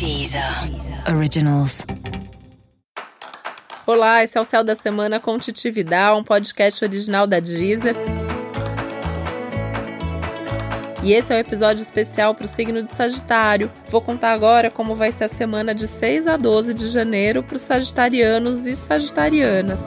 Deezer Originals. Olá, esse é o Céu da Semana com Titividade, um podcast original da Deezer. E esse é o um episódio especial para o signo de Sagitário. Vou contar agora como vai ser a semana de 6 a 12 de janeiro para os sagitarianos e sagitarianas.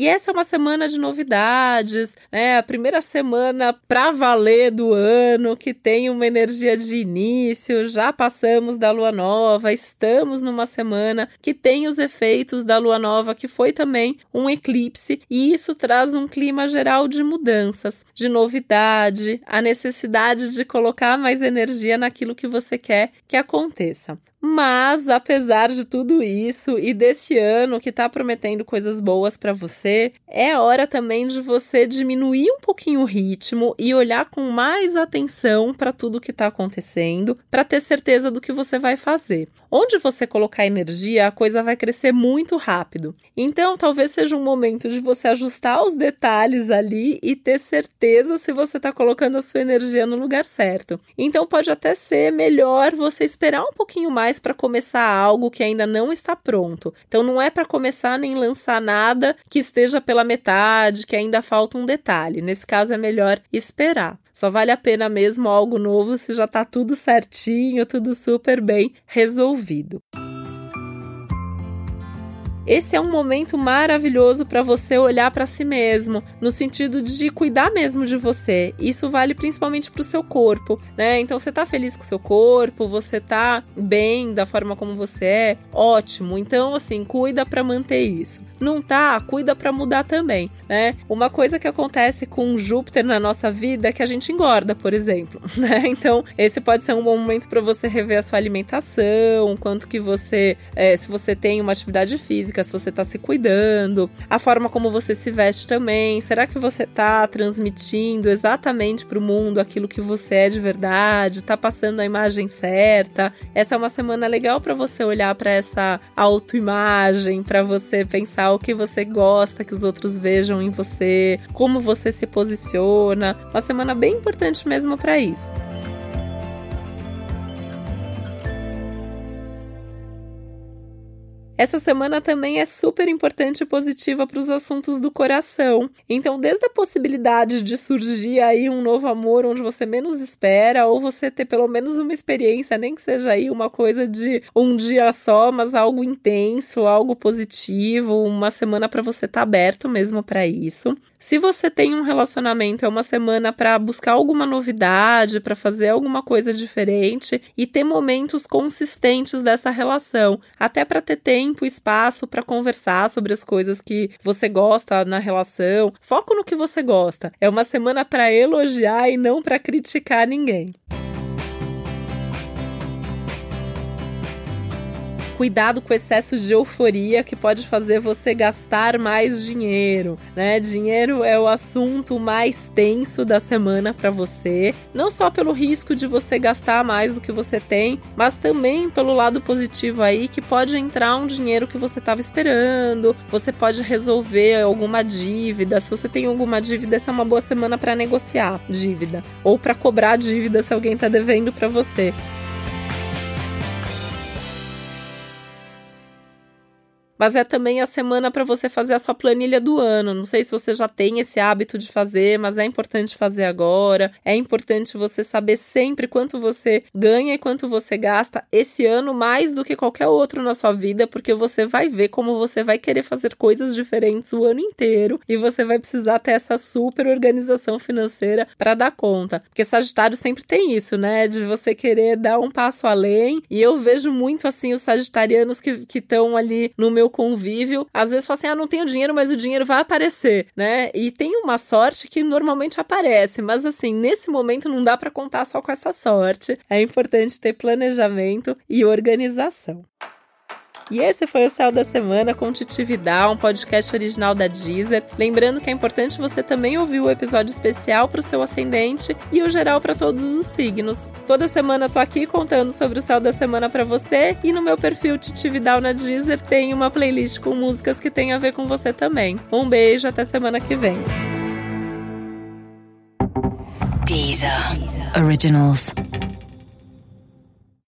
E essa é uma semana de novidades, né? A primeira semana para valer do ano, que tem uma energia de início. Já passamos da lua nova, estamos numa semana que tem os efeitos da lua nova, que foi também um eclipse, e isso traz um clima geral de mudanças, de novidade, a necessidade de colocar mais energia naquilo que você quer que aconteça. Mas, apesar de tudo isso e desse ano que está prometendo coisas boas para você, é hora também de você diminuir um pouquinho o ritmo e olhar com mais atenção para tudo que está acontecendo, para ter certeza do que você vai fazer. Onde você colocar energia, a coisa vai crescer muito rápido. Então, talvez seja um momento de você ajustar os detalhes ali e ter certeza se você está colocando a sua energia no lugar certo. Então, pode até ser melhor você esperar um pouquinho mais para começar algo que ainda não está pronto. Então não é para começar nem lançar nada que esteja pela metade, que ainda falta um detalhe. Nesse caso é melhor esperar. Só vale a pena mesmo algo novo se já está tudo certinho, tudo super bem resolvido. Esse é um momento maravilhoso para você olhar para si mesmo, no sentido de cuidar mesmo de você. Isso vale principalmente para o seu corpo, né? Então você tá feliz com o seu corpo, você tá bem da forma como você é, ótimo. Então assim, cuida para manter isso. Não tá, cuida para mudar também, né? Uma coisa que acontece com Júpiter na nossa vida é que a gente engorda, por exemplo, né? Então esse pode ser um bom momento para você rever a sua alimentação, quanto que você, é, se você tem uma atividade física se você está se cuidando, a forma como você se veste também. Será que você está transmitindo exatamente para o mundo aquilo que você é de verdade? Está passando a imagem certa? Essa é uma semana legal para você olhar para essa autoimagem, para você pensar o que você gosta que os outros vejam em você, como você se posiciona. Uma semana bem importante mesmo para isso. Essa semana também é super importante e positiva para os assuntos do coração. Então, desde a possibilidade de surgir aí um novo amor onde você menos espera, ou você ter pelo menos uma experiência, nem que seja aí uma coisa de um dia só, mas algo intenso, algo positivo, uma semana para você estar tá aberto mesmo para isso. Se você tem um relacionamento, é uma semana para buscar alguma novidade, para fazer alguma coisa diferente e ter momentos consistentes dessa relação, até para ter tempo e espaço para conversar sobre as coisas que você gosta na relação. Foco no que você gosta. É uma semana para elogiar e não para criticar ninguém. Cuidado com o excesso de euforia que pode fazer você gastar mais dinheiro, né? Dinheiro é o assunto mais tenso da semana para você, não só pelo risco de você gastar mais do que você tem, mas também pelo lado positivo aí que pode entrar um dinheiro que você estava esperando, você pode resolver alguma dívida. Se você tem alguma dívida, essa é uma boa semana para negociar dívida ou para cobrar dívida se alguém está devendo para você. Mas é também a semana para você fazer a sua planilha do ano. Não sei se você já tem esse hábito de fazer, mas é importante fazer agora. É importante você saber sempre quanto você ganha e quanto você gasta esse ano mais do que qualquer outro na sua vida, porque você vai ver como você vai querer fazer coisas diferentes o ano inteiro e você vai precisar ter essa super organização financeira para dar conta. Porque Sagitário sempre tem isso, né? De você querer dar um passo além. E eu vejo muito assim os sagitarianos que estão ali no meu convívio, às vezes fala assim: ah, não tenho dinheiro, mas o dinheiro vai aparecer, né? E tem uma sorte que normalmente aparece, mas assim, nesse momento não dá para contar só com essa sorte. É importante ter planejamento e organização. E esse foi o Céu da Semana com Titividade, um podcast original da Deezer. Lembrando que é importante você também ouvir o episódio especial para o seu ascendente e o geral para todos os signos. Toda semana eu tô aqui contando sobre o Céu da Semana para você e no meu perfil Titividade na Deezer tem uma playlist com músicas que tem a ver com você também. Um beijo, até semana que vem. Deezer. Originals.